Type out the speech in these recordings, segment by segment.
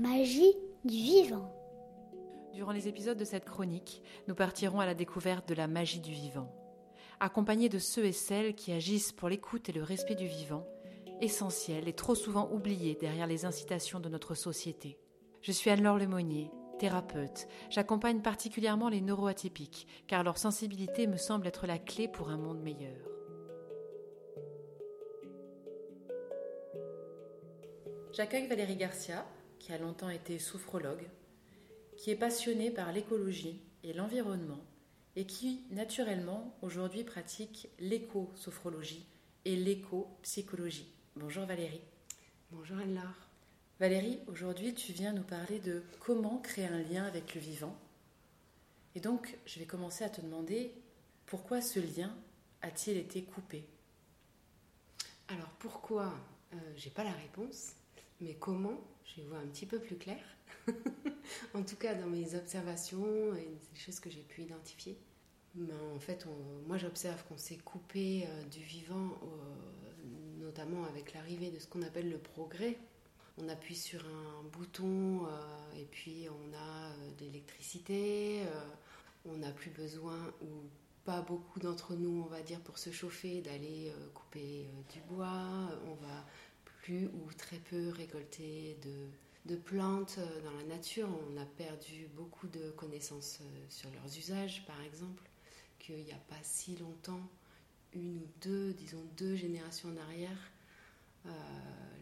magie du vivant. Durant les épisodes de cette chronique, nous partirons à la découverte de la magie du vivant. Accompagnés de ceux et celles qui agissent pour l'écoute et le respect du vivant, essentiel et trop souvent oublié derrière les incitations de notre société. Je suis Anne-Laure Lemonnier, thérapeute. J'accompagne particulièrement les neuroatypiques, car leur sensibilité me semble être la clé pour un monde meilleur. J'accueille Valérie Garcia, qui a longtemps été sophrologue, qui est passionnée par l'écologie et l'environnement et qui, naturellement, aujourd'hui pratique l'éco-sophrologie et l'éco-psychologie. Bonjour Valérie. Bonjour Anne-Laure. Valérie, aujourd'hui tu viens nous parler de comment créer un lien avec le vivant. Et donc, je vais commencer à te demander pourquoi ce lien a-t-il été coupé? Alors pourquoi euh, J'ai pas la réponse, mais comment Je voir un petit peu plus clair. en tout cas, dans mes observations et des choses que j'ai pu identifier. Ben, en fait, moi j'observe qu'on s'est coupé euh, du vivant, notamment avec l'arrivée de ce qu'on appelle le progrès, on appuie sur un bouton euh, et puis on a euh, de l'électricité, on n'a plus besoin, ou pas beaucoup d'entre nous, on va dire, pour se chauffer, d'aller couper du bois, on va plus ou très peu récolter de, plantes dans la nature, on a perdu beaucoup de connaissances sur leurs usages, par exemple, qu'il n'y a pas si longtemps, une ou deux, disons deux générations en arrière, euh,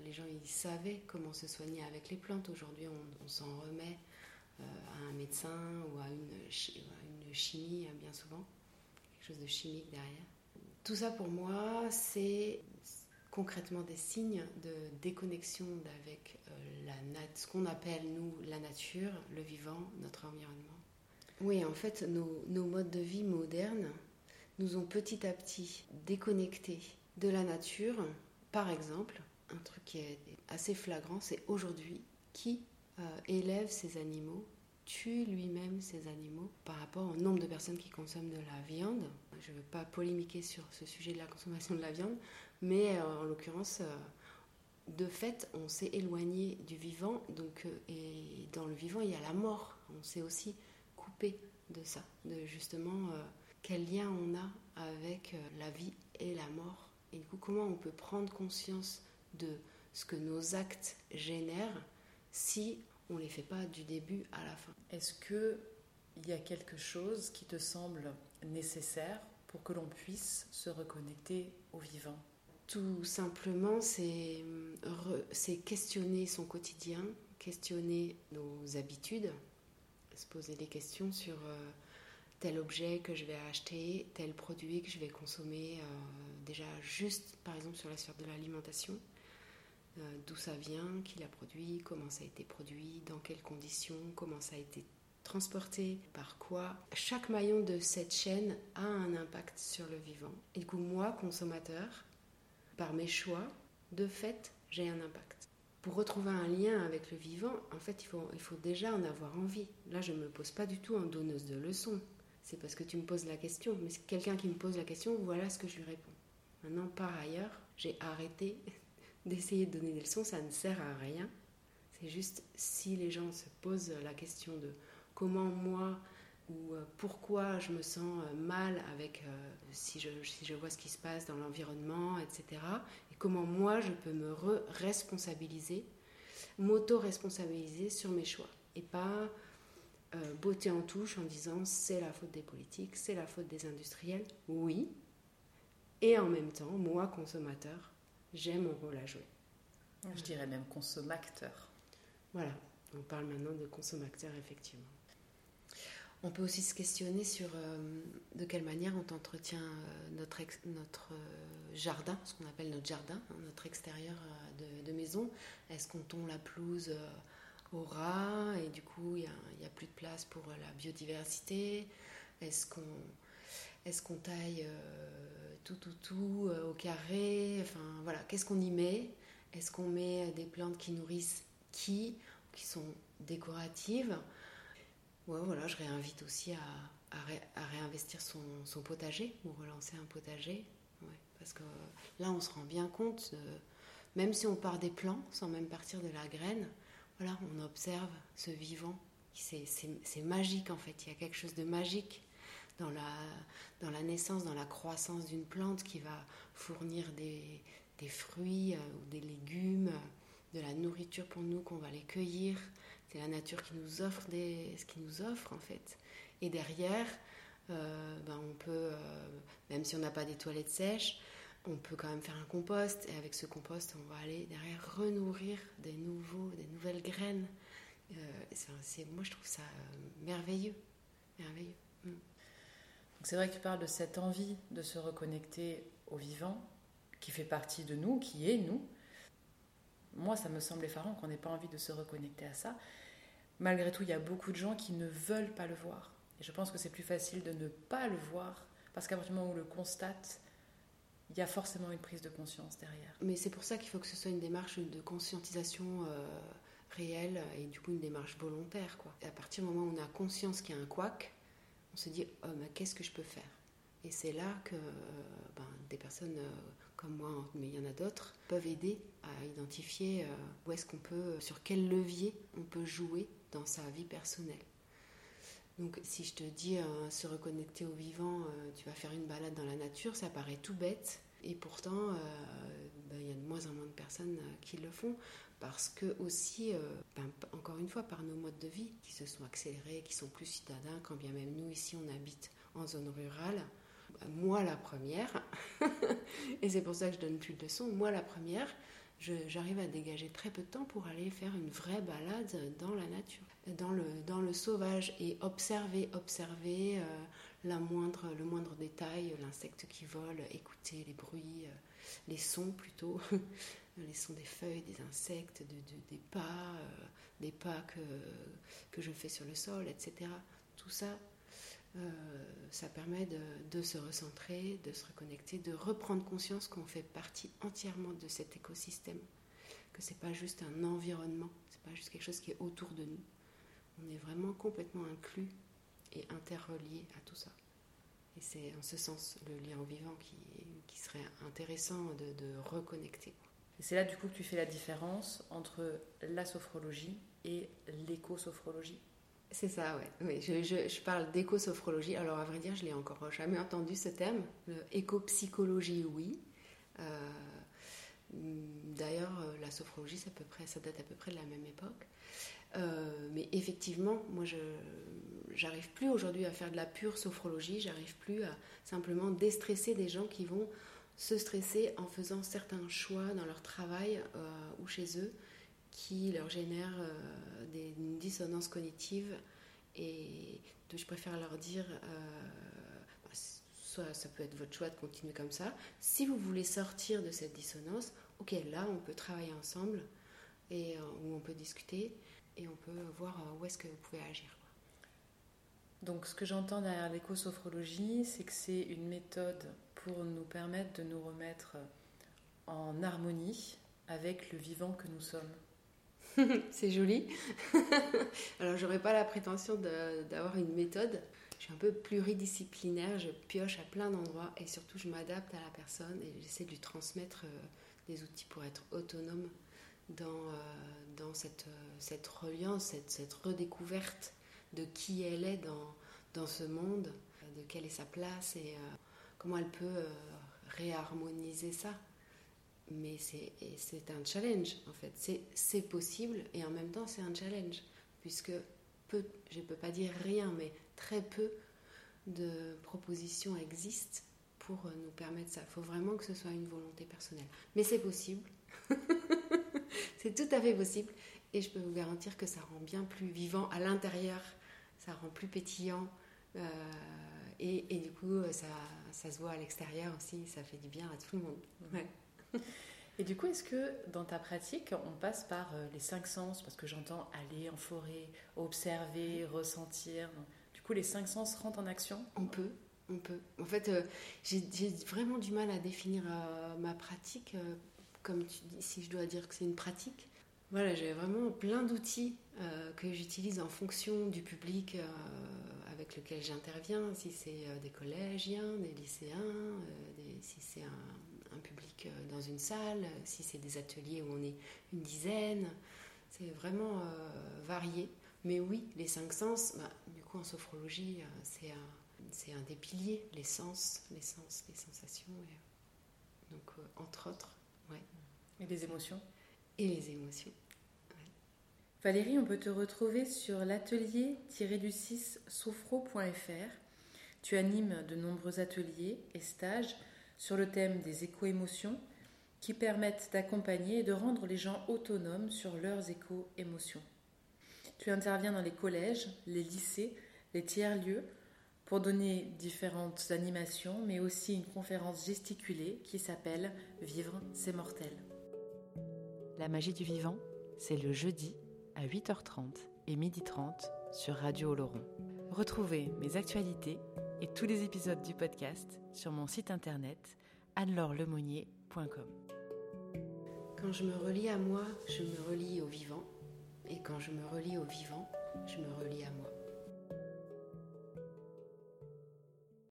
les gens ils savaient comment se soigner avec les plantes. Aujourd'hui, on, s'en remet euh, à un médecin ou à une, chimie, bien souvent, quelque chose de chimique derrière. Tout ça pour moi, c'est concrètement des signes de déconnexion avec euh, la ce qu'on appelle nous la nature, le vivant, notre environnement. Oui, en fait, nos, modes de vie modernes nous ont petit à petit déconnectés de la nature par exemple, un truc qui est assez flagrant, c'est aujourd'hui qui euh, élève ses animaux, tue lui-même ses animaux par rapport au nombre de personnes qui consomment de la viande. Je ne veux pas polémiquer sur ce sujet de la consommation de la viande, mais euh, en l'occurrence, euh, de fait, on s'est éloigné du vivant, donc, et dans le vivant, il y a la mort. On s'est aussi coupé de ça, de justement quel lien on a avec la vie et la mort. Et du coup, comment on peut prendre conscience de ce que nos actes génèrent si on ne les fait pas du début à la fin? Est-ce que il y a quelque chose qui te semble nécessaire pour que l'on puisse se reconnecter au vivant? Tout simplement, c'est questionner son quotidien, questionner nos habitudes, se poser des questions sur euh, tel objet que je vais acheter, tel produit que je vais consommer, euh, déjà juste par exemple sur la sphère de l'alimentation, euh, d'où ça vient, qui l'a produit, comment ça a été produit, dans quelles conditions, comment ça a été transporté, par quoi. Chaque maillon de cette chaîne a un impact sur le vivant. Et du coup, moi, consommateur, par mes choix, de fait, j'ai un impact. Pour retrouver un lien avec le vivant, en fait, il faut, il faut déjà en avoir envie. Là, je ne me pose pas du tout en donneuse de leçons c'est parce que tu me poses la question. Mais quelqu'un qui me pose la question, voilà ce que je lui réponds. Maintenant, par ailleurs, j'ai arrêté d'essayer de donner des leçons, ça ne sert à rien. C'est juste si les gens se posent la question de comment moi ou euh, pourquoi je me sens euh, mal avec euh, si, je, si je vois ce qui se passe dans l'environnement, etc. Et comment moi je peux me responsabiliser m'auto-responsabiliser sur mes choix. Et pas euh, beauté en touche en disant c'est la faute des politiques, c'est la faute des industriels. Oui. Et en même temps, moi, consommateur, j'ai mon rôle à jouer. Je dirais même consommateur. Voilà, on parle maintenant de consommateur, effectivement. On peut aussi se questionner sur euh, de quelle manière on entretient euh, notre, notre jardin, ce qu'on appelle notre jardin, hein, notre extérieur de, maison. Est-ce qu'on tombe la pelouse au rat et du coup il n'y a, plus de place pour la biodiversité? Est-ce qu'on est taille euh, tout, tout, tout euh, au carré? Enfin voilà, qu'est-ce qu'on y met? Est-ce qu'on met des plantes qui nourrissent qui Qui sont décoratives? Ouais, voilà, je réinvite aussi à, à, réinvestir son, potager ou relancer un potager. parce que là, on se rend bien compte, même si on part des plants, sans même partir de la graine, voilà, on observe ce vivant. C'est magique en fait, il y a quelque chose de magique dans la, dans la naissance, dans la croissance d'une plante qui va fournir des, des fruits euh, ou des légumes, de la nourriture pour nous qu'on va les cueillir. C'est la nature qui nous offre ce qui nous offre en fait. Et derrière, euh, ben on peut, euh, même si on n'a pas des toilettes sèches, on peut quand même faire un compost. Et avec ce compost, on va aller derrière renourrir des nouveaux, des nouvelles graines. c'est, moi, je trouve ça merveilleux, merveilleux. Mm. C'est vrai que tu parles de cette envie de se reconnecter au vivant, qui fait partie de nous, qui est nous. Moi, ça me semble effarant qu'on n'ait pas envie de se reconnecter à ça. Malgré tout, il y a beaucoup de gens qui ne veulent pas le voir. Et je pense que c'est plus facile de ne pas le voir, parce qu'à partir du moment où on le constate, il y a forcément une prise de conscience derrière. Mais c'est pour ça qu'il faut que ce soit une démarche de conscientisation euh, réelle et du coup une démarche volontaire. À partir du moment où on a conscience qu'il y a un couac, on se dit oh, qu'est-ce que je peux faire? Et c'est là que euh, ben, des personnes euh, comme moi, mais il y en a d'autres, peuvent aider à identifier euh, où est-ce qu'on peut, sur quel levier on peut jouer dans sa vie personnelle. Donc si je te dis se reconnecter au vivant, tu vas faire une balade dans la nature, ça paraît tout bête. Et pourtant, ben, il y a de moins en moins de personnes qui le font parce que aussi, ben, encore une fois, par nos modes de vie qui se sont accélérés, qui sont plus citadins, quand bien même nous ici on habite en zone rurale, moi la première, et c'est pour ça que je donne plus de leçons, moi la première, j'arrive à dégager très peu de temps pour aller faire une vraie balade dans la nature, dans le, dans le sauvage, et observer, observer euh, la moindre, le moindre détail, l'insecte qui vole, écouter les bruits, euh, les sons plutôt, les sons des feuilles, des insectes, de, des pas, euh, des pas que, que je fais sur le sol, etc. Tout ça, ça permet de, se recentrer, de se reconnecter, de reprendre conscience qu'on fait partie entièrement de cet écosystème, que c'est pas juste un environnement, c'est pas juste quelque chose qui est autour de nous. On est vraiment complètement inclus et interrelié à tout ça. Et c'est en ce sens le lien vivant qui, serait intéressant de, reconnecter. C'est là du coup que tu fais la différence entre la sophrologie et l'éco-sophrologie. C'est ça, ouais. Oui, je, parle d'éco-sophrologie. Alors, à vrai dire, je l'ai encore jamais entendu ce terme. Éco-psychologie, oui. Euh, d'ailleurs, euh, la sophrologie, ça date à peu près de la même époque. Euh, mais effectivement, moi, je j'arrive plus aujourd'hui à faire de la pure sophrologie. J'arrive plus à simplement déstresser des gens qui vont se stresser en faisant certains choix dans leur travail ou chez eux qui leur génèrent euh, des, une dissonance cognitive et je préfère leur dire euh, bah, soit ça peut être votre choix de continuer comme ça. Si vous voulez sortir de cette dissonance, ok, là on peut travailler ensemble et euh, où on peut discuter et on peut voir où est-ce que vous pouvez agir. Donc ce que j'entends derrière l'éco-sophrologie, c'est que c'est une méthode pour nous permettre de nous remettre en harmonie avec le vivant que nous sommes. c'est joli. Alors, j'aurais pas la prétention d'avoir une méthode. Je suis un peu pluridisciplinaire, je pioche à plein d'endroits et surtout je m'adapte à la personne et j'essaie de lui transmettre euh, des outils pour être autonome dans, euh, euh, cette reliance, cette, redécouverte de qui elle est dans ce monde, de quelle est sa place et comment elle peut réharmoniser ça mais c'est un challenge en fait. C'est possible et en même temps c'est un challenge puisque peu, je ne peux pas dire rien, mais très peu de propositions existent pour nous permettre ça. Il faut vraiment que ce soit une volonté personnelle. Mais c'est possible. c'est tout à fait possible et je peux vous garantir que ça rend bien plus vivant à l'intérieur, ça rend plus pétillant. Euh, et, et, du coup, ça, ça se voit à l'extérieur aussi, ça fait du bien à tout le monde. Et du coup, est-ce que dans ta pratique, on passe par euh, les cinq sens? Parce que j'entends aller en forêt, observer, ressentir. Du coup, les cinq sens rentrent en action? On peut, on peut. En fait, euh, j'ai vraiment du mal à définir euh, ma pratique, comme tu dis, si je dois dire que c'est une pratique. Voilà, j'ai vraiment plein d'outils que j'utilise en fonction du public avec lequel j'interviens, si c'est des collégiens, des lycéens, si c'est un, un public euh, dans une salle, si c'est des ateliers où on est une dizaine, C'est vraiment varié. Mais oui, les cinq sens, bah, du coup en sophrologie, c'est un, un, des piliers, les sens, les sens, les sensations. donc, entre autres, ouais. Et les émotions Et les émotions. Valérie, on peut te retrouver sur l'atelier-du6 sophro.fr. Tu animes de nombreux ateliers et stages sur le thème des éco-émotions qui permettent d'accompagner et de rendre les gens autonomes sur leurs éco-émotions. Tu interviens dans les collèges, les lycées, les tiers-lieux pour donner différentes animations, mais aussi une conférence gesticulée qui s'appelle Vivre, c'est mortel. La magie du vivant, c'est le jeudi à 8h30 et 12h30 sur Radio Oloron. Retrouvez mes actualités et tous les épisodes du podcast sur mon site internet annelorelemonnier.com. Quand je me relie à moi, je me relie au vivant. Et quand je me relie au vivant, je me relie à moi.